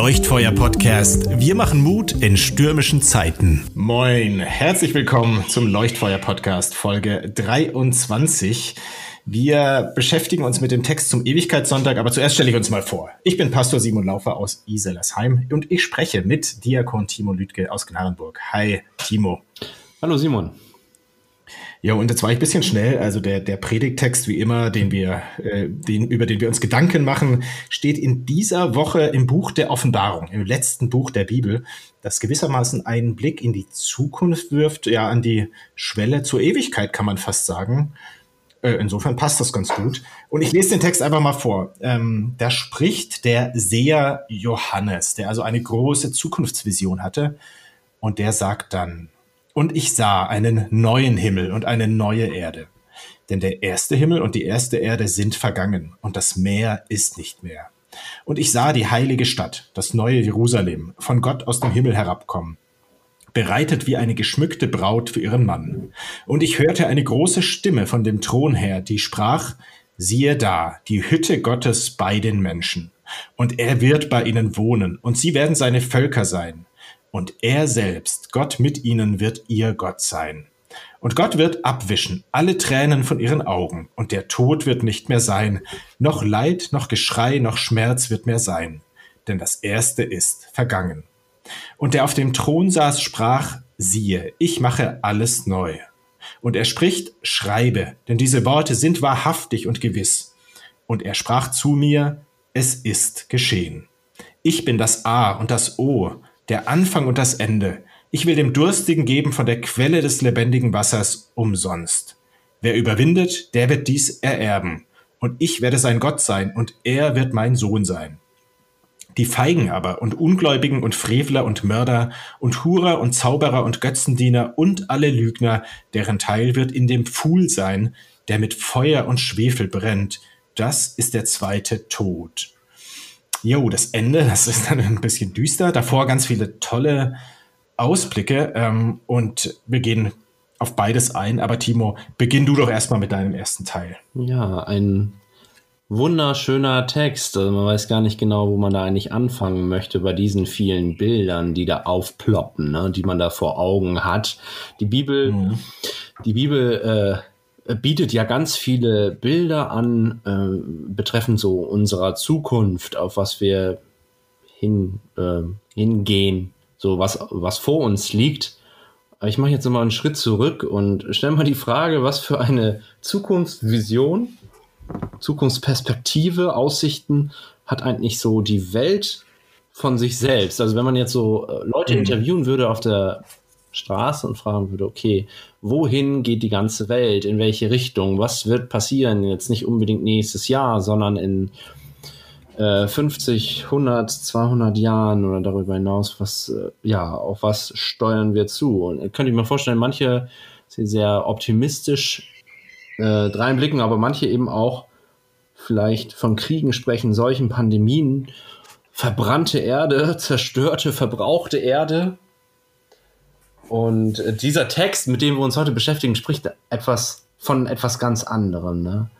Leuchtfeuer-Podcast. Wir machen Mut in stürmischen Zeiten. Moin, herzlich willkommen zum Leuchtfeuer-Podcast, Folge 23. Wir beschäftigen uns mit dem Text zum Ewigkeitssonntag, aber zuerst stelle ich uns mal vor. Ich bin Pastor Simon Laufer aus Iselersheim und ich spreche mit Diakon Timo Lüdke aus Gnadenburg. Hi, Timo. Hallo, Simon. Ja, und jetzt war ich ein bisschen schnell. Also der, der Predigttext, wie immer, den wir, äh, den, über den wir uns Gedanken machen, steht in dieser Woche im Buch der Offenbarung, im letzten Buch der Bibel, das gewissermaßen einen Blick in die Zukunft wirft, ja, an die Schwelle zur Ewigkeit, kann man fast sagen. Äh, insofern passt das ganz gut. Und ich lese den Text einfach mal vor. Ähm, da spricht der Seher Johannes, der also eine große Zukunftsvision hatte. Und der sagt dann, und ich sah einen neuen Himmel und eine neue Erde. Denn der erste Himmel und die erste Erde sind vergangen und das Meer ist nicht mehr. Und ich sah die heilige Stadt, das neue Jerusalem, von Gott aus dem Himmel herabkommen, bereitet wie eine geschmückte Braut für ihren Mann. Und ich hörte eine große Stimme von dem Thron her, die sprach, siehe da, die Hütte Gottes bei den Menschen. Und er wird bei ihnen wohnen, und sie werden seine Völker sein und er selbst, Gott mit ihnen, wird ihr Gott sein. Und Gott wird abwischen alle Tränen von ihren Augen, und der Tod wird nicht mehr sein, noch Leid, noch Geschrei, noch Schmerz wird mehr sein, denn das Erste ist vergangen. Und der auf dem Thron saß, sprach, siehe, ich mache alles neu. Und er spricht, schreibe, denn diese Worte sind wahrhaftig und gewiss. Und er sprach zu mir, es ist geschehen. Ich bin das A und das O, der Anfang und das Ende. Ich will dem Durstigen geben von der Quelle des lebendigen Wassers umsonst. Wer überwindet, der wird dies ererben. Und ich werde sein Gott sein, und er wird mein Sohn sein. Die Feigen aber und Ungläubigen und Frevler und Mörder und Hurer und Zauberer und Götzendiener und alle Lügner, deren Teil wird in dem Pfuhl sein, der mit Feuer und Schwefel brennt. Das ist der zweite Tod. Jo, das Ende, das ist dann ein bisschen düster. Davor ganz viele tolle Ausblicke ähm, und wir gehen auf beides ein. Aber Timo, beginn du doch erstmal mit deinem ersten Teil. Ja, ein wunderschöner Text. Also man weiß gar nicht genau, wo man da eigentlich anfangen möchte bei diesen vielen Bildern, die da aufploppen, ne, die man da vor Augen hat. Die Bibel, mhm. die Bibel äh, bietet ja ganz viele Bilder an, äh, betreffend so unserer Zukunft, auf was wir hin, äh, hingehen, so was, was vor uns liegt. Ich mache jetzt mal einen Schritt zurück und stelle mal die Frage, was für eine Zukunftsvision, Zukunftsperspektive, Aussichten hat eigentlich so die Welt von sich selbst? Also wenn man jetzt so äh, Leute mhm. interviewen würde auf der Straße und fragen würde, okay, wohin geht die ganze Welt, in welche Richtung, was wird passieren, jetzt nicht unbedingt nächstes Jahr, sondern in äh, 50, 100, 200 Jahren oder darüber hinaus, was, äh, ja, auf was steuern wir zu? Und könnte ich mir vorstellen, manche sind sehr optimistisch äh, reinblicken, aber manche eben auch vielleicht von Kriegen sprechen, solchen Pandemien, verbrannte Erde, zerstörte, verbrauchte Erde, und äh, dieser Text, mit dem wir uns heute beschäftigen, spricht etwas von etwas ganz anderem. Ne?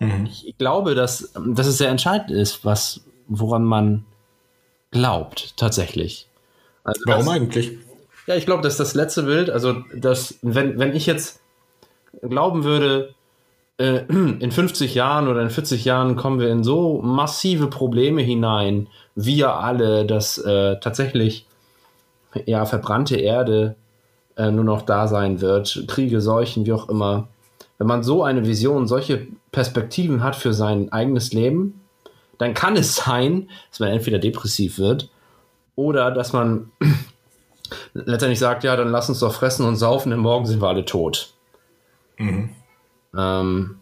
Mhm. Ich glaube, dass, dass es sehr entscheidend ist, was, woran man glaubt, tatsächlich. Also Warum das, eigentlich? Ja, ich glaube, dass das letzte Bild, also dass, wenn, wenn ich jetzt glauben würde, äh, in 50 Jahren oder in 40 Jahren kommen wir in so massive Probleme hinein, wir alle, dass äh, tatsächlich ja, verbrannte Erde äh, nur noch da sein wird, Kriege, Seuchen, wie auch immer. Wenn man so eine Vision, solche Perspektiven hat für sein eigenes Leben, dann kann es sein, dass man entweder depressiv wird oder dass man letztendlich sagt, ja, dann lass uns doch fressen und saufen, denn morgen sind wir alle tot. Mhm. Ähm,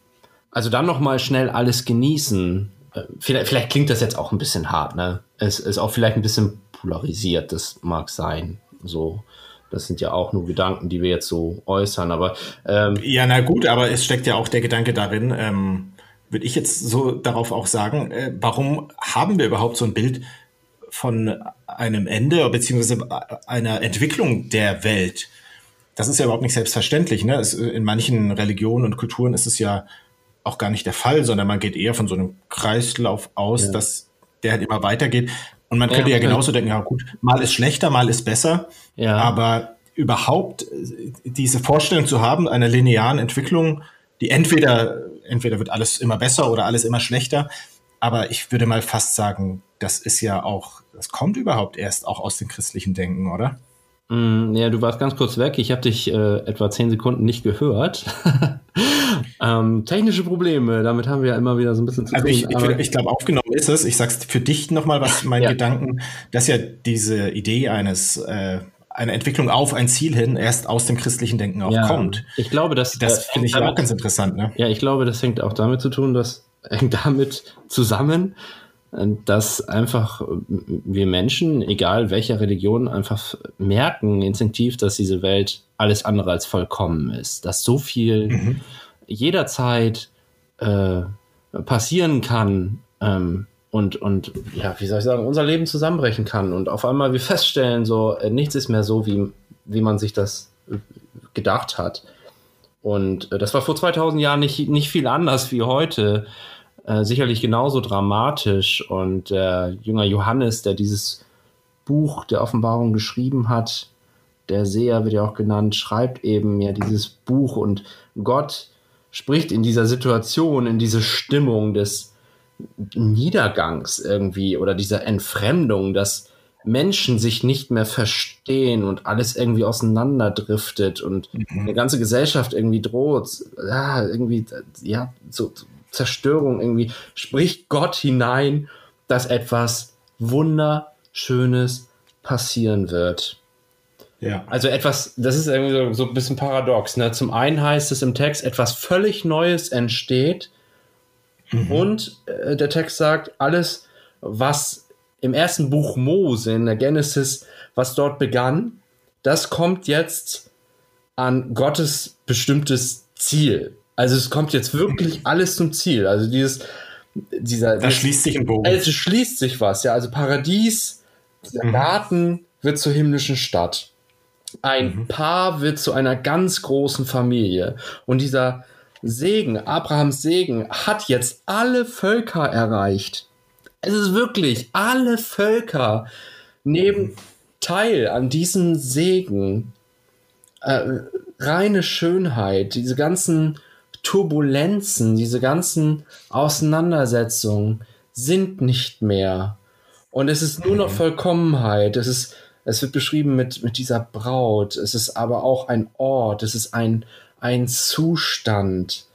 also dann noch mal schnell alles genießen. Äh, vielleicht, vielleicht, klingt das jetzt auch ein bisschen hart, ne? Es ist auch vielleicht ein bisschen polarisiert, das mag sein. So, das sind ja auch nur Gedanken, die wir jetzt so äußern. Aber ähm, ja, na gut, aber es steckt ja auch der Gedanke darin. Ähm, würde ich jetzt so darauf auch sagen, äh, warum haben wir überhaupt so ein Bild von einem Ende beziehungsweise einer Entwicklung der Welt? Das ist ja überhaupt nicht selbstverständlich. Ne? Es, in manchen Religionen und Kulturen ist es ja auch gar nicht der Fall, sondern man geht eher von so einem Kreislauf aus, ja. dass der halt immer weitergeht. Und man könnte ja, ja genauso denken, ja gut, mal ist schlechter, mal ist besser. Ja. Aber überhaupt äh, diese Vorstellung zu haben, einer linearen Entwicklung, die entweder, entweder wird alles immer besser oder alles immer schlechter. Aber ich würde mal fast sagen, das ist ja auch, das kommt überhaupt erst auch aus dem christlichen Denken, oder? Mm, ja, du warst ganz kurz weg. Ich habe dich äh, etwa zehn Sekunden nicht gehört. ähm, technische Probleme, damit haben wir ja immer wieder so ein bisschen zu also tun. Ich, ich, ich glaube, aufgenommen ist es. Ich sag's für dich nochmal, was mein ja. Gedanken, dass ja diese Idee eines äh, eine Entwicklung auf ein Ziel hin erst aus dem christlichen Denken auch ja, kommt. Ich glaube, dass das äh, finde ich damit, auch ganz interessant. Ne? Ja, ich glaube, das hängt auch damit zu tun, dass hängt damit zusammen, dass einfach wir Menschen, egal welcher Religion, einfach merken instinktiv, dass diese Welt alles andere als vollkommen ist, dass so viel mhm. jederzeit äh, passieren kann ähm, und, und ja, wie soll ich sagen, unser Leben zusammenbrechen kann und auf einmal wir feststellen, so äh, nichts ist mehr so, wie, wie man sich das gedacht hat. Und äh, das war vor 2000 Jahren nicht, nicht viel anders wie heute. Äh, sicherlich genauso dramatisch. Und der Jünger Johannes, der dieses Buch der Offenbarung geschrieben hat, der Seher wird ja auch genannt, schreibt eben ja dieses Buch und Gott spricht in dieser Situation, in diese Stimmung des Niedergangs irgendwie oder dieser Entfremdung, dass Menschen sich nicht mehr verstehen und alles irgendwie auseinanderdriftet und mhm. eine ganze Gesellschaft irgendwie droht, ja, irgendwie, ja, so, Zerstörung irgendwie, spricht Gott hinein, dass etwas Wunderschönes passieren wird. Ja. Also etwas, das ist irgendwie so, so ein bisschen paradox. Ne? Zum einen heißt es im Text, etwas völlig Neues entsteht. Mhm. Und äh, der Text sagt, alles, was im ersten Buch Mose, in der Genesis, was dort begann, das kommt jetzt an Gottes bestimmtes Ziel. Also es kommt jetzt wirklich alles zum Ziel. Also dieses, dieser. Da schließt sich ein Bogen. Also schließt sich was, ja. Also Paradies, dieser mhm. Garten wird zur himmlischen Stadt. Ein mhm. Paar wird zu einer ganz großen Familie. Und dieser Segen, Abrahams Segen, hat jetzt alle Völker erreicht. Es ist wirklich, alle Völker nehmen mhm. teil an diesem Segen. Äh, reine Schönheit, diese ganzen Turbulenzen, diese ganzen Auseinandersetzungen sind nicht mehr. Und es ist nur noch mhm. Vollkommenheit. Es ist, es wird beschrieben mit, mit dieser Braut. Es ist aber auch ein Ort. Es ist ein, ein Zustand.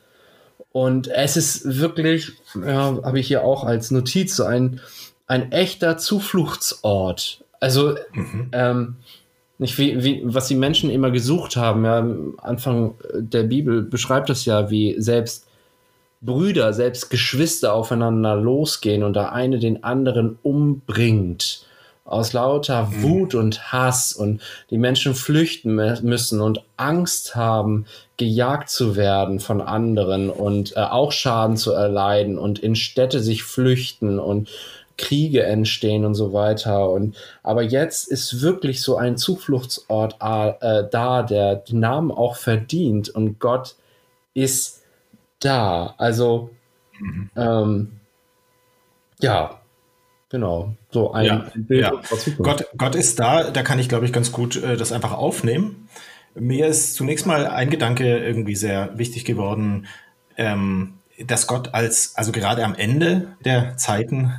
Und es ist wirklich, ja, habe ich hier auch als Notiz, so ein, ein echter Zufluchtsort. Also, mhm. ähm, nicht wie, wie, was die Menschen immer gesucht haben. Ja, am Anfang der Bibel beschreibt es ja, wie selbst Brüder, selbst Geschwister aufeinander losgehen und der eine den anderen umbringt. Aus lauter mhm. Wut und Hass und die Menschen flüchten müssen und Angst haben, gejagt zu werden von anderen und äh, auch Schaden zu erleiden und in Städte sich flüchten und Kriege entstehen und so weiter. Und aber jetzt ist wirklich so ein Zufluchtsort äh, da, der den Namen auch verdient und Gott ist da. Also mhm. ähm, ja, genau. So ein, ja, Bild ja. Gott, Gott ist da, da kann ich, glaube ich, ganz gut äh, das einfach aufnehmen. Mir ist zunächst mal ein Gedanke irgendwie sehr wichtig geworden, ähm, dass Gott als, also gerade am Ende der Zeiten,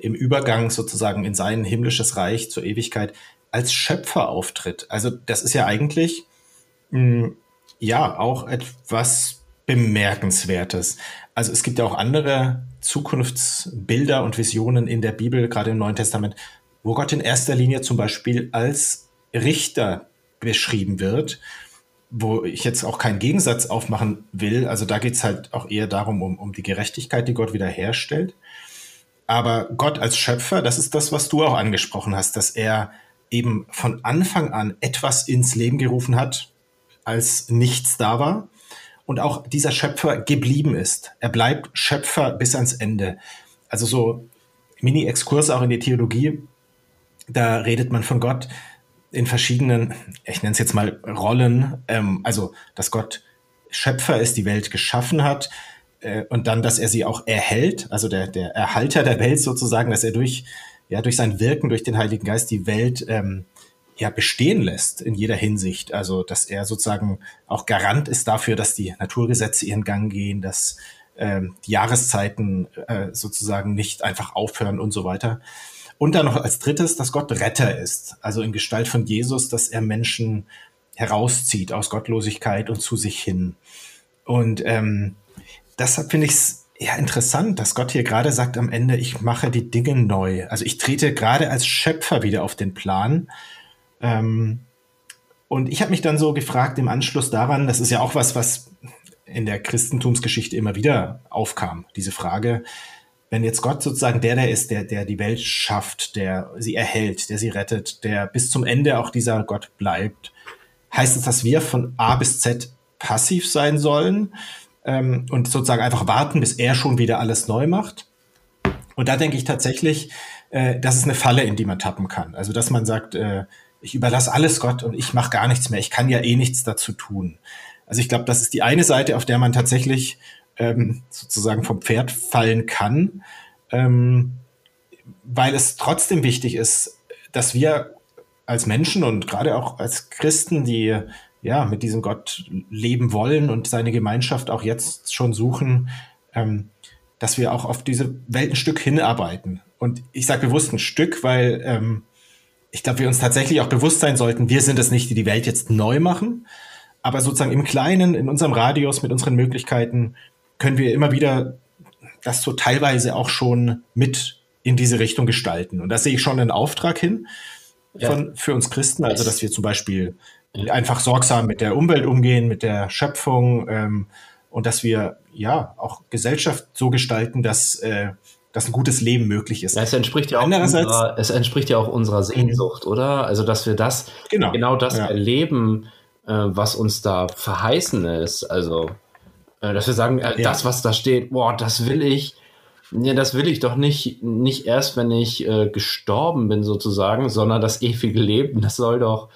im Übergang sozusagen in sein himmlisches Reich zur Ewigkeit als Schöpfer auftritt. Also das ist ja eigentlich mh, hm, ja auch etwas Bemerkenswertes. Also es gibt ja auch andere Zukunftsbilder und Visionen in der Bibel, gerade im Neuen Testament, wo Gott in erster Linie zum Beispiel als Richter beschrieben wird, wo ich jetzt auch keinen Gegensatz aufmachen will. Also da geht es halt auch eher darum, um, um die Gerechtigkeit, die Gott wiederherstellt. Aber Gott als Schöpfer, das ist das, was du auch angesprochen hast, dass er eben von Anfang an etwas ins Leben gerufen hat, als nichts da war. Und auch dieser Schöpfer geblieben ist. Er bleibt Schöpfer bis ans Ende. Also so Mini-Exkurse auch in die Theologie. Da redet man von Gott in verschiedenen, ich nenne es jetzt mal Rollen. Ähm, also, dass Gott Schöpfer ist, die Welt geschaffen hat, äh, und dann, dass er sie auch erhält, also der, der Erhalter der Welt sozusagen, dass er durch ja durch sein Wirken, durch den Heiligen Geist die Welt ähm, ja bestehen lässt in jeder Hinsicht. Also dass er sozusagen auch Garant ist dafür, dass die Naturgesetze ihren Gang gehen, dass ähm, die Jahreszeiten äh, sozusagen nicht einfach aufhören und so weiter. Und dann noch als drittes, dass Gott Retter ist, also in Gestalt von Jesus, dass er Menschen herauszieht aus Gottlosigkeit und zu sich hin. Und ähm, deshalb finde ich es ja interessant, dass Gott hier gerade sagt am Ende, ich mache die Dinge neu. Also ich trete gerade als Schöpfer wieder auf den Plan. Ähm, und ich habe mich dann so gefragt im Anschluss daran, das ist ja auch was, was in der Christentumsgeschichte immer wieder aufkam, diese Frage, wenn jetzt Gott sozusagen der, der ist, der, der die Welt schafft, der sie erhält, der sie rettet, der bis zum Ende auch dieser Gott bleibt, heißt es, dass wir von A bis Z passiv sein sollen ähm, und sozusagen einfach warten, bis er schon wieder alles neu macht? Und da denke ich tatsächlich, äh, das ist eine Falle, in die man tappen kann. Also, dass man sagt, äh, ich überlasse alles Gott und ich mache gar nichts mehr. Ich kann ja eh nichts dazu tun. Also ich glaube, das ist die eine Seite, auf der man tatsächlich ähm, sozusagen vom Pferd fallen kann, ähm, weil es trotzdem wichtig ist, dass wir als Menschen und gerade auch als Christen, die ja mit diesem Gott leben wollen und seine Gemeinschaft auch jetzt schon suchen, ähm, dass wir auch auf diese Welt ein Stück hinarbeiten. Und ich sage bewusst ein Stück, weil ähm, ich glaube, wir uns tatsächlich auch bewusst sein sollten, wir sind es nicht, die die Welt jetzt neu machen, aber sozusagen im Kleinen, in unserem Radius, mit unseren Möglichkeiten, können wir immer wieder das so teilweise auch schon mit in diese Richtung gestalten. Und da sehe ich schon einen Auftrag hin von, ja. für uns Christen, also dass wir zum Beispiel einfach sorgsam mit der Umwelt umgehen, mit der Schöpfung ähm, und dass wir ja auch Gesellschaft so gestalten, dass äh, dass ein gutes Leben möglich ist. Ja, es entspricht ja auch unserer, es entspricht ja auch unserer Sehnsucht, mhm. oder? Also dass wir das genau, genau das ja. erleben, äh, was uns da verheißen ist. Also äh, dass wir sagen, äh, ja. das, was da steht, boah, das will ich. Ja, das will ich doch nicht, nicht erst, wenn ich äh, gestorben bin, sozusagen, sondern das ewige Leben, das soll doch,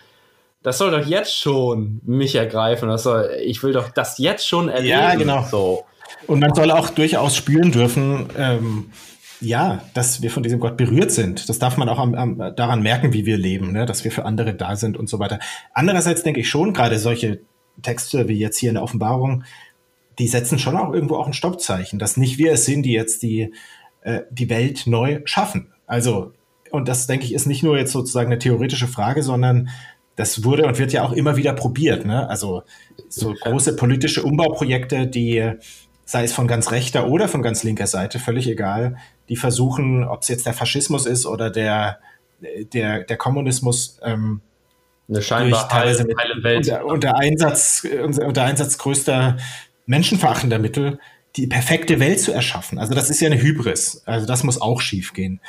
das soll doch jetzt schon mich ergreifen. Das soll, ich will doch das jetzt schon erleben. Ja, genau. So. Und man soll auch durchaus spüren dürfen, ähm, ja, dass wir von diesem Gott berührt sind. Das darf man auch am, am, daran merken, wie wir leben, ne? dass wir für andere da sind und so weiter. Andererseits denke ich schon, gerade solche Texte wie jetzt hier in der Offenbarung, die setzen schon auch irgendwo auch ein Stoppzeichen, dass nicht wir es sind, die jetzt die, äh, die Welt neu schaffen. Also, und das denke ich ist nicht nur jetzt sozusagen eine theoretische Frage, sondern das wurde und wird ja auch immer wieder probiert. Ne? Also so große politische Umbauprojekte, die sei es von ganz rechter oder von ganz linker Seite, völlig egal, die versuchen, ob es jetzt der Faschismus ist oder der, der, der Kommunismus, ähm, eine scheinbar teilweise mit. Unter, unter, Einsatz, unter Einsatz größter menschenverachtender Mittel die perfekte Welt zu erschaffen. Also das ist ja eine Hybris. Also das muss auch schiefgehen.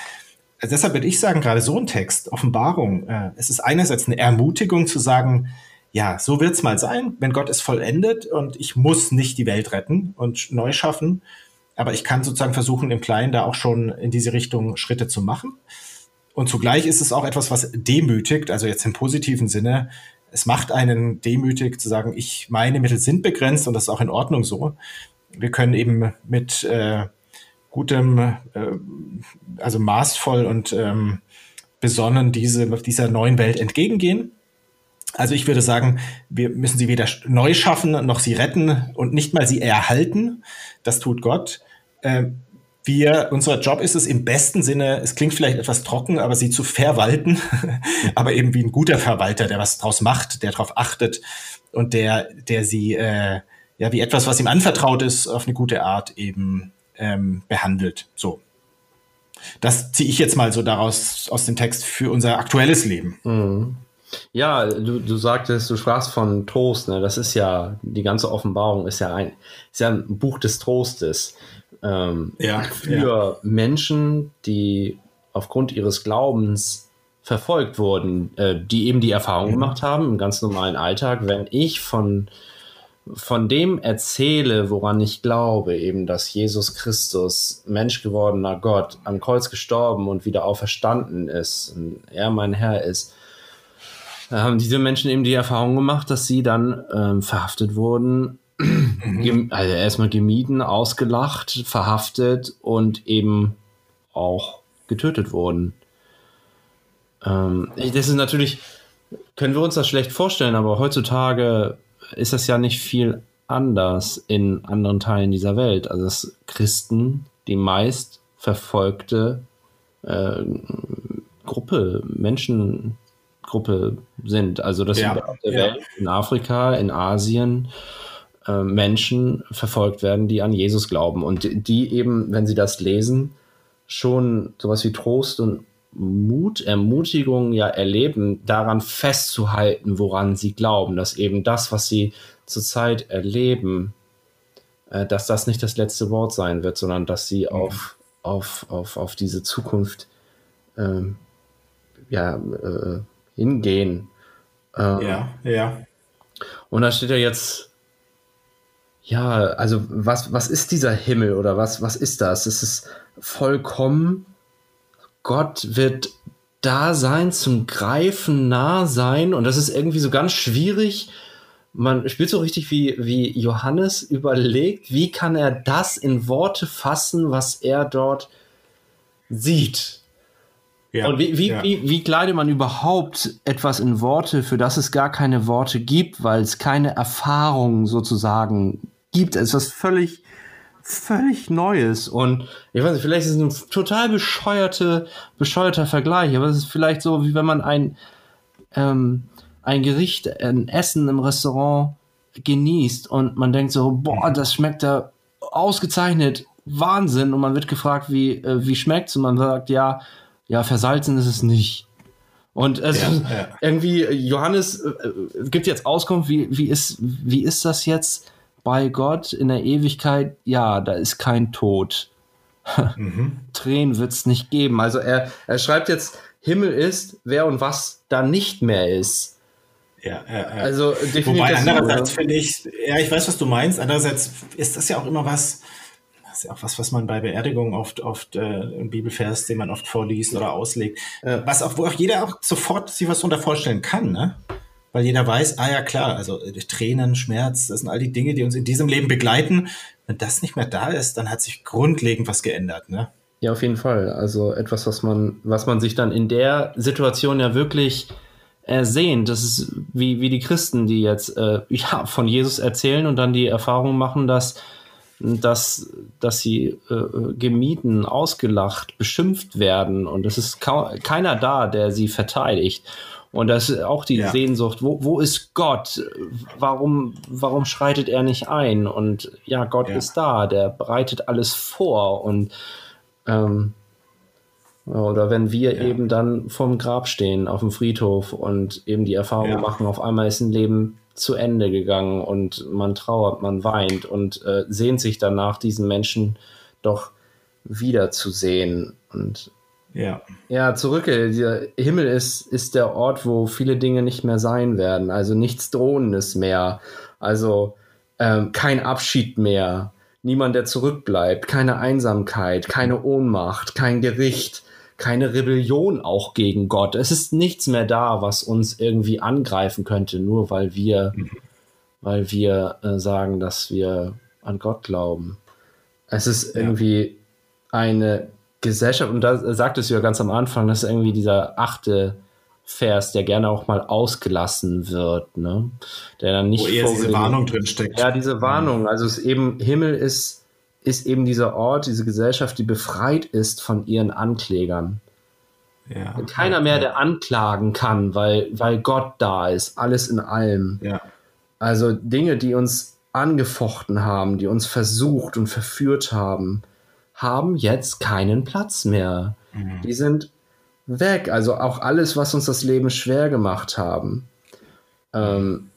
Also deshalb würde ich sagen, gerade so ein Text, Offenbarung, äh, es ist einerseits eine Ermutigung zu sagen, ja, so wird's mal sein, wenn Gott es vollendet und ich muss nicht die Welt retten und neu schaffen, aber ich kann sozusagen versuchen, im Kleinen da auch schon in diese Richtung Schritte zu machen. Und zugleich ist es auch etwas, was demütigt, also jetzt im positiven Sinne. Es macht einen demütig zu sagen, ich, meine Mittel sind begrenzt und das ist auch in Ordnung so. Wir können eben mit äh, gutem, äh, also maßvoll und ähm, besonnen diese, dieser neuen Welt entgegengehen. Also ich würde sagen, wir müssen sie weder neu schaffen noch sie retten und nicht mal sie erhalten. Das tut Gott. Ähm, wir, unser Job ist es im besten Sinne, es klingt vielleicht etwas trocken, aber sie zu verwalten, aber eben wie ein guter Verwalter, der was draus macht, der darauf achtet und der, der sie äh, ja wie etwas, was ihm anvertraut ist, auf eine gute Art eben ähm, behandelt. So. Das ziehe ich jetzt mal so daraus aus dem Text für unser aktuelles Leben. Mhm. Ja, du, du sagtest, du sprachst von Trost, ne? Das ist ja, die ganze Offenbarung ist ja ein, ist ja ein Buch des Trostes. Ähm, ja, für ja. Menschen, die aufgrund ihres Glaubens verfolgt wurden, äh, die eben die Erfahrung mhm. gemacht haben im ganz normalen Alltag, wenn ich von, von dem erzähle, woran ich glaube, eben, dass Jesus Christus, Mensch gewordener Gott, am Kreuz gestorben und wieder auferstanden ist und er mein Herr ist, haben diese Menschen eben die Erfahrung gemacht, dass sie dann ähm, verhaftet wurden, mhm. also erstmal gemieden, ausgelacht, verhaftet und eben auch getötet wurden. Ähm, das ist natürlich, können wir uns das schlecht vorstellen, aber heutzutage ist das ja nicht viel anders in anderen Teilen dieser Welt. Also dass Christen die meist verfolgte äh, Gruppe, Menschengruppe sind. Also dass Ja, überall der ja. Welt, in Afrika, in Asien, äh, Menschen verfolgt werden, die an Jesus glauben und die- die eben, wenn sie das lesen, schon sowas wie Trost und Mut, Ermutigung ja erleben, daran festzuhalten, woran sie glauben, dass eben das, was sie zurzeit erleben, äh, dass das nicht das letzte Wort sein wird, sondern dass sie auf, auf, auf, auf diese Zukunft ähm, ja, äh, hingehen. Ähm, Ja, ja. und da steht ja jetzt, ja, also was, was ist dieser Himmel oder was, was ist das? Es ist vollkommen, Gott wird da sein, zum Greifen nah sein und das ist irgendwie so ganz schwierig. Man spielt so richtig wie, wie Johannes überlegt, wie kann er das in Worte fassen, was er dort sieht. ja. Und wie, wie, ja. wie, wie kleidet man überhaupt etwas in Worte, für das es gar keine Worte gibt, weil es keine Erfahrung sozusagen gibt? Es ist was völlig, völlig Neues. Und ich weiß nicht, vielleicht ist es ein total bescheuerte, bescheuerter Vergleich, aber es ist vielleicht so, wie wenn man ein, ähm, ein Gericht, ein Essen im Restaurant genießt und man denkt so, boah, das schmeckt da ausgezeichnet, Wahnsinn. Und man wird gefragt, wie, äh, wie schmeckt's? Und man sagt, ja, ja, versalzen ist es nicht. Und es Ja, ja. irgendwie, Johannes äh, äh, gibt jetzt Auskunft, wie, wie, ist, wie ist das jetzt bei Gott in der Ewigkeit? Ja, da ist kein Tod. Tränen wird es nicht geben. Also er, er schreibt jetzt, Himmel ist, wer und was da nicht mehr ist. Ja, ja, ja. Also. Wobei andererseits finde ich, ja, ich weiß, was du meinst. Andererseits ist das ja auch immer was, das ist ja auch was, was man bei Beerdigungen oft, oft äh, im Bibelvers, den man oft vorliest oder auslegt, was auch, wo auch jeder auch sofort sich was darunter vorstellen kann, ne? Weil jeder weiß, ah ja klar, also äh, Tränen, Schmerz, das sind all die Dinge, die uns in diesem Leben begleiten. Wenn das nicht mehr da ist, dann hat sich grundlegend was geändert, ne? Ja, auf jeden Fall. Also etwas, was man, was man sich dann in der Situation ja wirklich ersehnt. Das ist wie, wie die Christen, die jetzt äh, ja, von Jesus erzählen und dann die Erfahrung machen, dass, dass, dass sie äh, gemieden, ausgelacht, beschimpft werden. Und es ist keiner da, der sie verteidigt. Und das ist auch die Ja. Sehnsucht, wo, wo ist Gott? Warum, warum schreitet er nicht ein? Und ja, Gott Ja. ist da, der bereitet alles vor und ähm, oder wenn wir Ja. eben dann vorm Grab stehen auf dem Friedhof und eben die Erfahrung machen, auf einmal ist ein Leben zu Ende gegangen und man trauert, man weint und äh, sehnt sich danach, diesen Menschen doch wiederzusehen. Und Ja. ja, zurück, äh, der Himmel ist, ist der Ort, wo viele Dinge nicht mehr sein werden. Also nichts Drohendes mehr. Also ähm, kein Abschied mehr. Niemand, der zurückbleibt. Keine Einsamkeit, keine Ohnmacht, kein Gericht, keine Rebellion auch gegen Gott. Es ist nichts mehr da, was uns irgendwie angreifen könnte, nur weil wir, weil wir äh, sagen, dass wir an Gott glauben. Es ist Ja. irgendwie eine Gesellschaft, und da sagtest du ja ganz am Anfang, das ist irgendwie dieser achte Vers, der gerne auch mal ausgelassen wird, ne? Der dann nicht Wo eher diese Warnung drin steckt. ja, diese Warnung. Also es ist eben, Himmel ist, ist eben dieser Ort, diese Gesellschaft, die befreit ist von ihren Anklägern. Ja. Keiner mehr, der anklagen kann, weil, weil Gott da ist, alles in allem. Ja. Also Dinge, die uns angefochten haben, die uns versucht und verführt haben, haben jetzt keinen Platz mehr. Die sind weg. Also auch alles, was uns das Leben schwer gemacht haben. Ähm,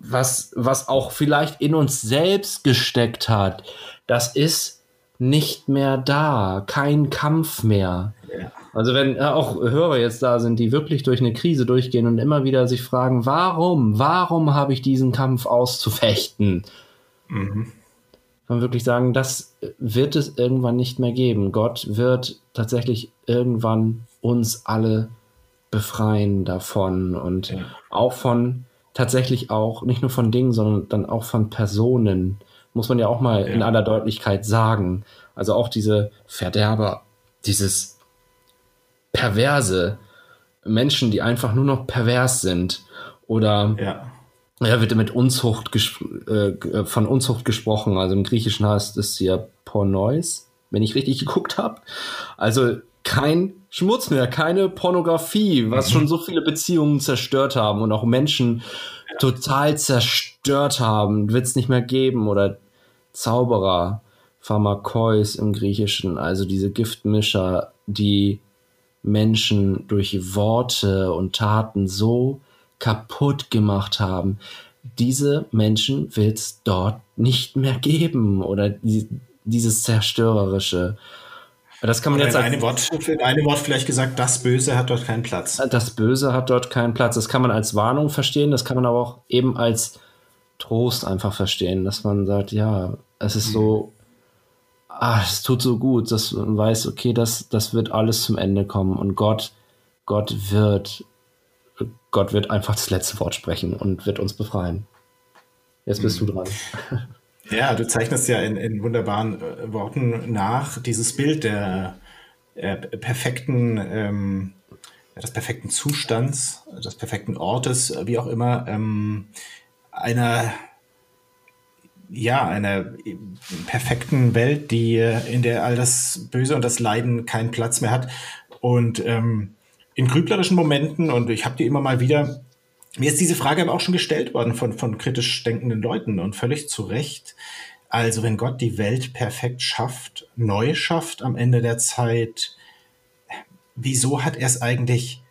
was, was auch vielleicht in uns selbst gesteckt hat, das ist nicht mehr da. Kein Kampf mehr. Ja. Also wenn äh, auch Hörer jetzt da sind, die wirklich durch eine Krise durchgehen und immer wieder sich fragen, warum, warum habe ich diesen Kampf auszufechten? Mhm. Man wirklich sagen, das wird es irgendwann nicht mehr geben. Gott wird tatsächlich irgendwann uns alle befreien davon und Ja. auch von tatsächlich auch nicht nur von Dingen, sondern dann auch von Personen. Muss man ja auch mal in Ja. aller Deutlichkeit sagen. Also auch diese Verderber, dieses Perverse, Menschen, die einfach nur noch pervers sind oder Ja. Ja, wird mit Unzucht ges- äh, von Unzucht gesprochen. Also im Griechischen heißt es ja Pornois, wenn ich richtig geguckt habe. Also kein Schmutz mehr, keine Pornografie, was schon so viele Beziehungen zerstört haben und auch Menschen total zerstört haben, wird es nicht mehr geben. Oder Zauberer, Pharmakeus im Griechischen, also diese Giftmischer, die Menschen durch Worte und Taten so kaputt gemacht haben. Diese Menschen wird es dort nicht mehr geben oder die, dieses zerstörerische. Das kann man In jetzt als, einem Wort, in einem Wort vielleicht gesagt, das Böse hat dort keinen Platz. das Böse hat dort keinen Platz. Das kann man als Warnung verstehen, das kann man aber auch eben als Trost einfach verstehen, dass man sagt, ja, es ist so, ah, es tut so gut, dass man weiß, okay, das, das wird alles zum Ende kommen und Gott, Gott wird, Gott wird einfach das letzte Wort sprechen und wird uns befreien. Jetzt bist du dran. Ja, du zeichnest ja in, in wunderbaren äh, Worten nach dieses Bild der äh, perfekten, ähm, des perfekten Zustands, des perfekten Ortes, wie auch immer, ähm, einer, ja, einer perfekten Welt, die äh, in der all das Böse und das Leiden keinen Platz mehr hat. Und ähm, in grüblerischen Momenten, und ich habe die immer mal wieder, mir ist diese Frage aber auch schon gestellt worden von, von kritisch denkenden Leuten und völlig zu Recht. Also wenn Gott die Welt perfekt schafft, neu schafft am Ende der Zeit, wieso hat er es eigentlich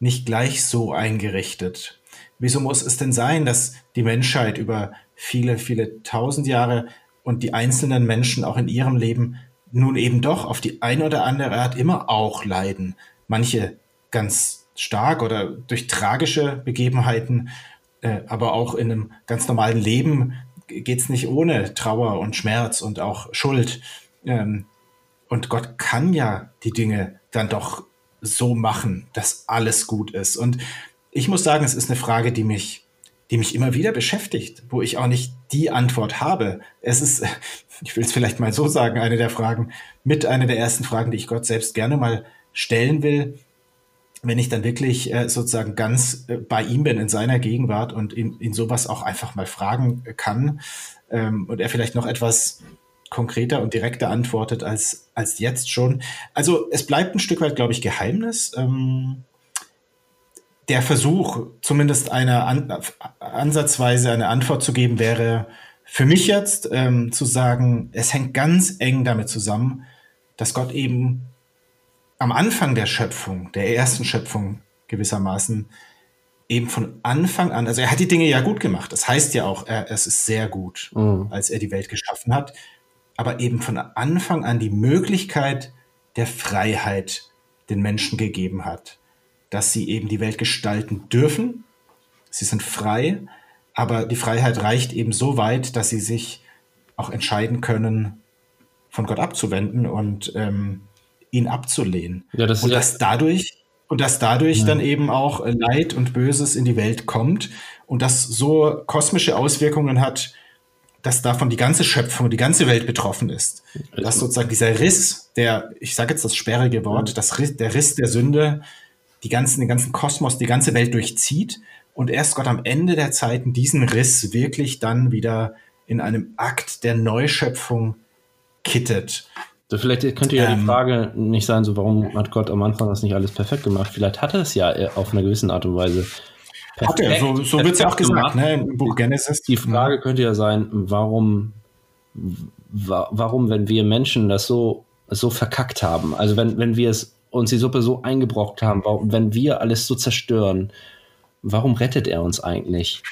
nicht gleich so eingerichtet? Wieso muss es denn sein, dass die Menschheit über viele, viele tausend Jahre und die einzelnen Menschen auch in ihrem Leben nun eben doch auf die eine oder andere Art immer auch leiden? Manche ganz stark oder durch tragische Begebenheiten, äh, aber auch in einem ganz normalen Leben geht es nicht ohne Trauer und Schmerz und auch Schuld. Ähm, und Gott kann ja die Dinge dann doch so machen, dass alles gut ist. Und ich muss sagen, es ist eine Frage, die mich, die mich immer wieder beschäftigt, wo ich auch nicht die Antwort habe. Es ist, ich will es vielleicht mal so sagen, eine der Fragen, mit einer der ersten Fragen, die ich Gott selbst gerne mal stellen will, wenn ich dann wirklich äh, sozusagen ganz äh, bei ihm bin in seiner Gegenwart und ihn, ihn sowas auch einfach mal fragen kann ähm, und er vielleicht noch etwas konkreter und direkter antwortet als, als jetzt schon. Also es bleibt ein Stück weit, glaube ich, Geheimnis. Ähm, der Versuch, zumindest eine an, ansatzweise eine Antwort zu geben, wäre für mich jetzt ähm, zu sagen, es hängt ganz eng damit zusammen, dass Gott eben am Anfang der Schöpfung, der ersten Schöpfung gewissermaßen, eben von Anfang an, also er hat die Dinge ja gut gemacht. Das heißt ja auch, er, es ist sehr gut, Mhm. als er die Welt geschaffen hat, aber eben von Anfang an die Möglichkeit der Freiheit den Menschen gegeben hat, dass sie eben die Welt gestalten dürfen. Sie sind frei, aber die Freiheit reicht eben so weit, dass sie sich auch entscheiden können, von Gott abzuwenden und ähm, ihn abzulehnen. Ja, das Und ja, dass dadurch, und dass dadurch Ja. dann eben auch äh, Leid und Böses in die Welt kommt und das so kosmische Auswirkungen hat, dass davon die ganze Schöpfung, die ganze Welt betroffen ist. Dass sozusagen dieser Riss, der, ich sage jetzt das sperrige Wort, das Riss, der Riss der Sünde, die ganzen, den ganzen Kosmos, die ganze Welt durchzieht und erst Gott am Ende der Zeiten diesen Riss wirklich dann wieder in einem Akt der Neuschöpfung kittet. So, Vielleicht könnte ja die Ähm. Frage nicht sein, so warum hat Gott am Anfang das nicht alles perfekt gemacht? Vielleicht hat er es ja äh, auf eine gewisse Art und Weise. Hat er, so, so wird es ja auch perfekt gesagt, gemacht. ne, im Buch Genesis. Die Frage könnte ja sein, warum, wa warum, wenn wir Menschen das so, so verkackt haben, also wenn, wenn wir es uns die Suppe so eingebrockt haben, warum, wenn wir alles so zerstören, warum rettet er uns eigentlich?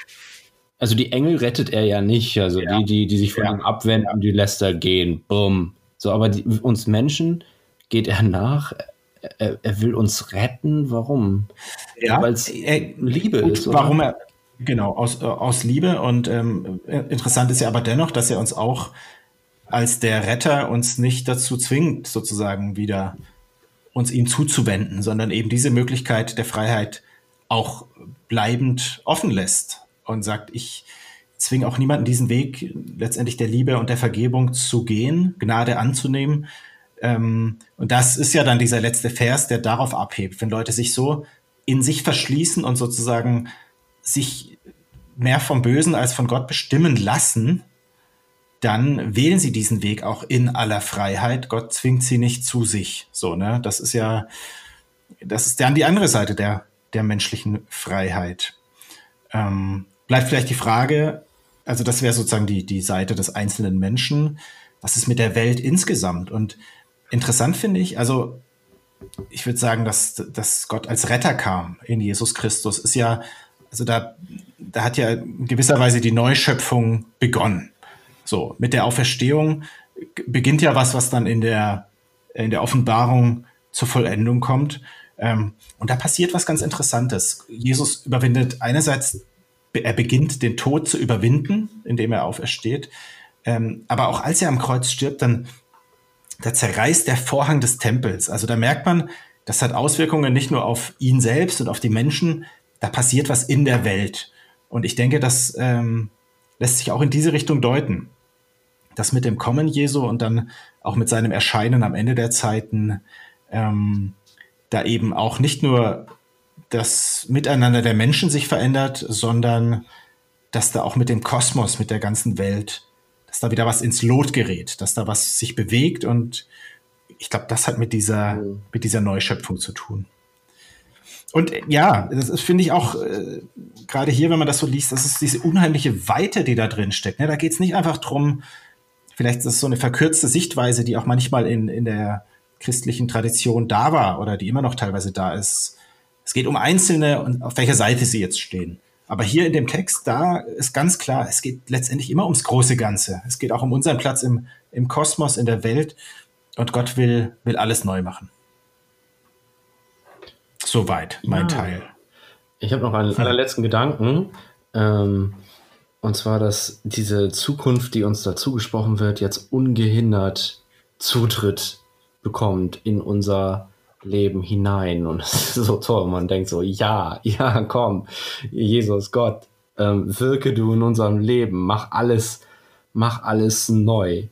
Also die Engel rettet er ja nicht, also Ja. die, die, die sich von Ja. ihm abwenden, die lässt er gehen, bumm. So, aber die, uns Menschen geht er nach, er, er will uns retten, warum? Ja, Weil es Liebe gut, ist, oder? warum er, genau, aus, aus Liebe. Und ähm, interessant ist ja aber dennoch, dass er uns auch als der Retter uns nicht dazu zwingt, sozusagen wieder uns ihm zuzuwenden, sondern eben diese Möglichkeit der Freiheit auch bleibend offen lässt und sagt, ich zwinge auch niemanden diesen Weg letztendlich der Liebe und der Vergebung zu gehen, Gnade anzunehmen. Ähm, und das ist ja dann dieser letzte Vers, der darauf abhebt. Wenn Leute sich so in sich verschließen und sozusagen sich mehr vom Bösen als von Gott bestimmen lassen, dann wählen sie diesen Weg auch in aller Freiheit. Gott zwingt sie nicht zu sich. So, ne? Das ist ja, das ist dann die andere Seite der, der menschlichen Freiheit. Ähm, bleibt vielleicht die Frage, also das wäre sozusagen die, die Seite des einzelnen Menschen. Was ist mit der Welt insgesamt? Und interessant finde ich, also ich würde sagen, dass, dass Gott als Retter kam in Jesus Christus, ist ja, also da, da hat ja in gewisser Weise die Neuschöpfung begonnen. So, mit der Auferstehung beginnt ja was, was dann in der, in der Offenbarung zur Vollendung kommt. Ähm, und da passiert was ganz Interessantes. Jesus überwindet einerseits, er beginnt den Tod zu überwinden, indem er aufersteht. Ähm, aber auch als er am Kreuz stirbt, dann da zerreißt der Vorhang des Tempels. Also da merkt man, das hat Auswirkungen nicht nur auf ihn selbst und auf die Menschen, da passiert was in der Welt. Und ich denke, das ähm, lässt sich auch in diese Richtung deuten. Das mit dem Kommen Jesu und dann auch mit seinem Erscheinen am Ende der Zeiten, ähm, da eben auch nicht nur das Miteinander der Menschen sich verändert, sondern dass da auch mit dem Kosmos, mit der ganzen Welt dass da wieder was ins Lot gerät, dass da was sich bewegt und ich glaube, das hat mit dieser, mhm. mit dieser Neuschöpfung zu tun. Und äh, ja, das finde ich auch äh, gerade hier, wenn man das so liest, das ist diese unheimliche Weite, die da drin steckt. Ne? Da geht es nicht einfach drum, vielleicht ist es so eine verkürzte Sichtweise, die auch manchmal in, in der christlichen Tradition da war oder die immer noch teilweise da ist. Es geht um Einzelne und auf welcher Seite sie jetzt stehen. Aber hier in dem Text, da ist ganz klar, es geht letztendlich immer ums große Ganze. Es geht auch um unseren Platz im, im Kosmos, in der Welt. Und Gott will, will alles neu machen. Soweit mein ja. Teil. Ich habe noch einen hm. allerletzten Gedanken. Ähm, und zwar, dass diese Zukunft, die uns dazu gesprochen wird, jetzt ungehindert Zutritt bekommt in unser Leben hinein. Und es ist so toll. Man denkt so, ja, ja, komm, Jesus, Gott, ähm, wirke du in unserem Leben, mach alles, mach alles neu.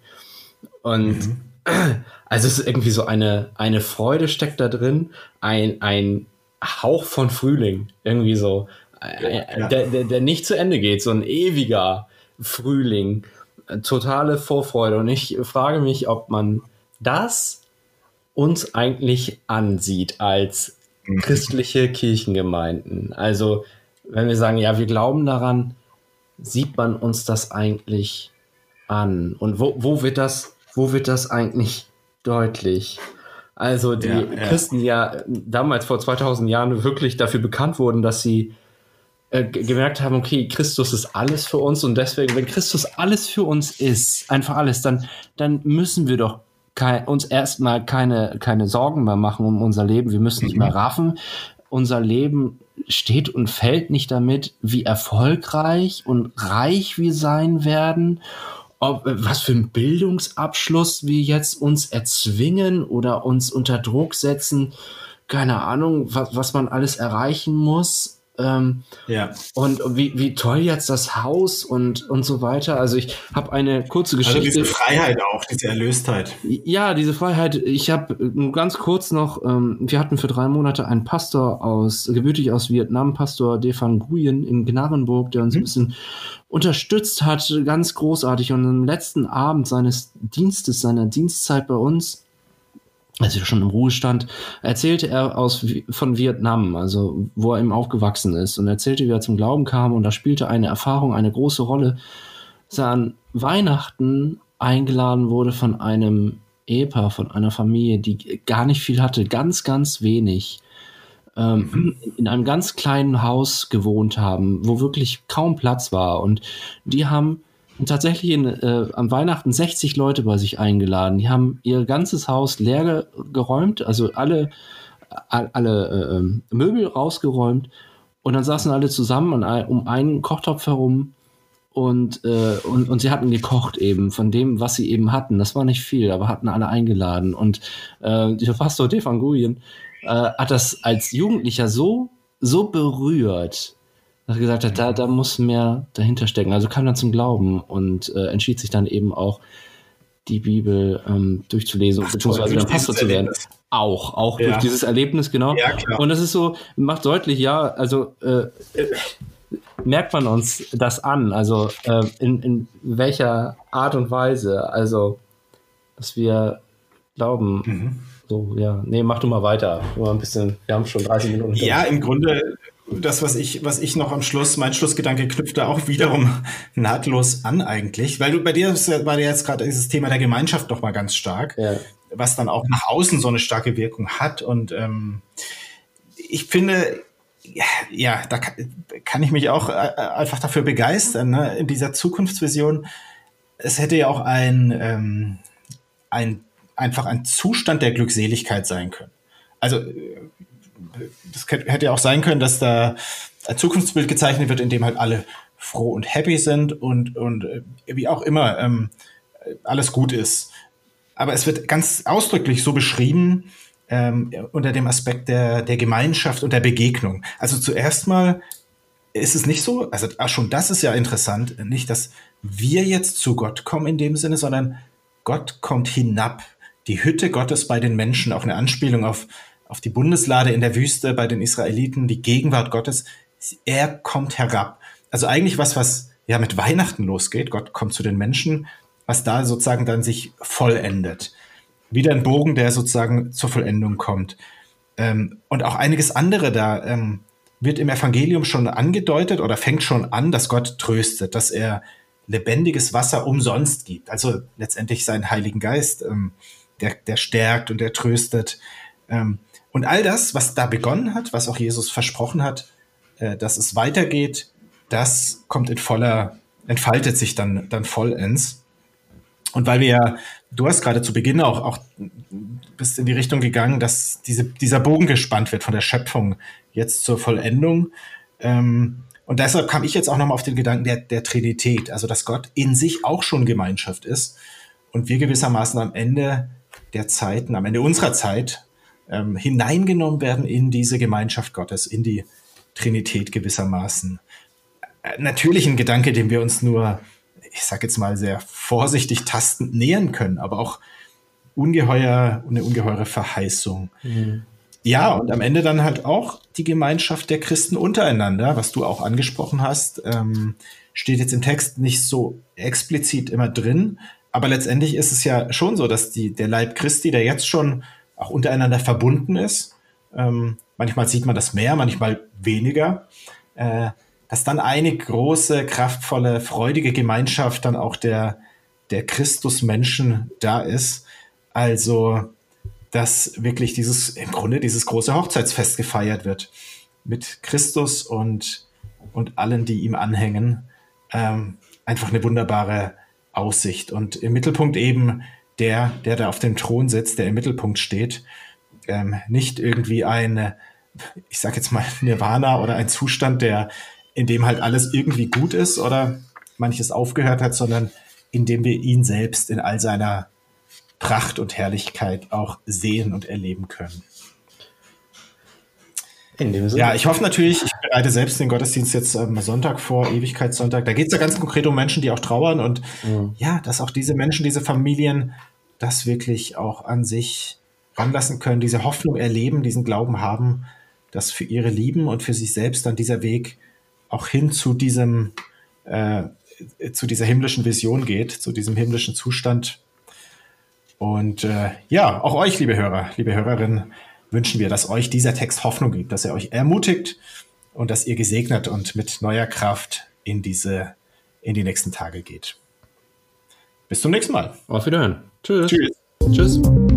Und mhm. also es ist irgendwie so eine, eine Freude steckt da drin, ein, ein Hauch von Frühling, irgendwie so, äh, ja. der, der, der nicht zu Ende geht, so ein ewiger Frühling, totale Vorfreude. Und ich frage mich, ob man das uns eigentlich ansieht als mhm. christliche Kirchengemeinden. Also wenn wir sagen, ja, wir glauben daran, sieht man uns das eigentlich an? Und wo, wo, wird, das, wo wird das eigentlich deutlich? Also die ja, ja. Christen ja damals vor 2000 Jahren wirklich dafür bekannt wurden, dass sie äh, gemerkt haben, okay, Christus ist alles für uns und deswegen, wenn Christus alles für uns ist, einfach alles, dann, dann müssen wir doch kein, uns erstmal keine, keine Sorgen mehr machen um unser Leben. Wir müssen nicht mehr mhm. raffen. Unser Leben steht und fällt nicht damit, wie erfolgreich und reich wir sein werden. Ob, was für ein Bildungsabschluss wir jetzt uns erzwingen oder uns unter Druck setzen. Keine Ahnung, was, was man alles erreichen muss ähm, ja. Und wie, wie toll jetzt das Haus und, und so weiter. Also ich habe eine kurze Geschichte. Also diese Freiheit auch, diese Erlöstheit. Ja, diese Freiheit. Ich habe nur ganz kurz noch, ähm, wir hatten für drei Monate einen Pastor aus, gebürtig aus Vietnam, Pastor Defan Nguyen in Gnarrenburg, der uns mhm. ein bisschen unterstützt hat, ganz großartig. Und am letzten Abend seines Dienstes, seiner Dienstzeit bei uns, also schon im Ruhestand, erzählte er aus, von Vietnam, also wo er eben aufgewachsen ist und erzählte, wie er zum Glauben kam und da spielte eine Erfahrung eine große Rolle, dass er an Weihnachten eingeladen wurde von einem Ehepaar, von einer Familie, die gar nicht viel hatte, ganz, ganz wenig, ähm, in einem ganz kleinen Haus gewohnt haben, wo wirklich kaum Platz war und die haben und tatsächlich in, äh, am Weihnachten 60 Leute bei sich eingeladen. Die haben ihr ganzes Haus leer geräumt, also alle, alle äh, ähm, Möbel rausgeräumt. Und dann saßen alle zusammen um einen Kochtopf herum und, äh, und, und sie hatten gekocht eben von dem, was sie eben hatten. Das war nicht viel, aber hatten alle eingeladen. Und äh, der Pastor Defanguyen äh, hat das als Jugendlicher so, so berührt, dass er gesagt hat, da, da muss mehr dahinter stecken. Also kam dann zum Glauben und äh, entschied sich dann eben auch die Bibel ähm, durchzulesen, Ach, beziehungsweise dann Pastor zu werden. Auch, auch ja. durch dieses Erlebnis, genau. Ja, klar. Und das ist so, macht deutlich, ja, also äh, merkt man uns das an, also äh, in, in welcher Art und Weise, also dass wir glauben, mhm. so, ja, nee, mach du mal weiter, mal ein bisschen, wir haben schon 30 Minuten. Ja, im Grunde das, was ich, was ich noch am Schluss, mein Schlussgedanke knüpft da auch wiederum nahtlos an eigentlich, weil du bei dir war ja jetzt gerade dieses Thema der Gemeinschaft doch mal ganz stark, ja. was dann auch nach außen so eine starke Wirkung hat und ähm, ich finde, ja, ja da kann, kann, ich mich auch äh, einfach dafür begeistern, ne? in dieser Zukunftsvision. Es hätte ja auch ein, ähm, ein einfach ein Zustand der Glückseligkeit sein können. Also das hätte ja auch sein können, dass da ein Zukunftsbild gezeichnet wird, in dem halt alle froh und happy sind und, und äh, wie auch immer ähm, alles gut ist. Aber es wird ganz ausdrücklich so beschrieben ähm, unter dem Aspekt der, der Gemeinschaft und der Begegnung. Also zuerst mal ist es nicht so, also schon das ist ja interessant, nicht, dass wir jetzt zu Gott kommen in dem Sinne, sondern Gott kommt hinab. Die Hütte Gottes bei den Menschen, auch eine Anspielung auf auf die Bundeslade in der Wüste bei den Israeliten, die Gegenwart Gottes. Er kommt herab. Also eigentlich was, was ja mit Weihnachten losgeht. Gott kommt zu den Menschen, was da sozusagen dann sich vollendet. Wieder ein Bogen, der sozusagen zur Vollendung kommt. Ähm, und auch einiges andere da ähm, wird im Evangelium schon angedeutet oder fängt schon an, dass Gott tröstet, dass er lebendiges Wasser umsonst gibt. Also letztendlich seinen Heiligen Geist, ähm, der, der stärkt und der tröstet. Ähm, und all das, was da begonnen hat, was auch Jesus versprochen hat, äh, dass es weitergeht, das kommt in voller, entfaltet sich dann, dann vollends. Und weil wir ja, du hast gerade zu Beginn auch, auch bist in die Richtung gegangen, dass diese, dieser Bogen gespannt wird von der Schöpfung jetzt zur Vollendung. Ähm, und deshalb kam ich jetzt auch nochmal auf den Gedanken der, der Trinität, also dass Gott in sich auch schon Gemeinschaft ist und wir gewissermaßen am Ende der Zeiten, am Ende unserer Zeit ähm, hineingenommen werden in diese Gemeinschaft Gottes, in die Trinität gewissermaßen. Äh, natürlich ein Gedanke, dem wir uns nur, ich sage jetzt mal sehr vorsichtig tastend nähern können, aber auch ungeheuer, eine ungeheure Verheißung. Mhm. Ja, und am Ende dann halt auch die Gemeinschaft der Christen untereinander, was du auch angesprochen hast, ähm, steht jetzt im Text nicht so explizit immer drin, aber letztendlich ist es ja schon so, dass die, der Leib Christi, der jetzt schon auch untereinander verbunden ist. Ähm, manchmal sieht man das mehr, manchmal weniger. Äh, dass dann eine große, kraftvolle, freudige Gemeinschaft dann auch der, der Christusmenschen da ist. Also, dass wirklich dieses, im Grunde dieses große Hochzeitsfest gefeiert wird. Mit Christus und, und allen, die ihm anhängen. Ähm, einfach eine wunderbare Aussicht. Und im Mittelpunkt eben der, der da auf dem Thron sitzt, der im Mittelpunkt steht, ähm, nicht irgendwie ein, ich sag jetzt mal, Nirvana oder ein Zustand, der, in dem halt alles irgendwie gut ist oder manches aufgehört hat, sondern in dem wir ihn selbst in all seiner Pracht und Herrlichkeit auch sehen und erleben können. In dem Sinne. Ja, ich hoffe natürlich, ich bereite selbst den Gottesdienst jetzt am Sonntag vor, Ewigkeitssonntag. Da geht es ja ganz konkret um Menschen, die auch trauern und mhm. ja, dass auch diese Menschen, diese Familien das wirklich auch an sich ranlassen können, diese Hoffnung erleben, diesen Glauben haben, dass für ihre Lieben und für sich selbst dann dieser Weg auch hin zu diesem, äh, zu dieser himmlischen Vision geht, zu diesem himmlischen Zustand. Und äh, ja, auch euch, liebe Hörer, liebe Hörerinnen, wünschen wir, dass euch dieser Text Hoffnung gibt, dass er euch ermutigt und dass ihr gesegnet und mit neuer Kraft in diese, in die nächsten Tage geht. Bis zum nächsten Mal. Auf Wiederhören. Tschüss. Tschüss. Tschüss.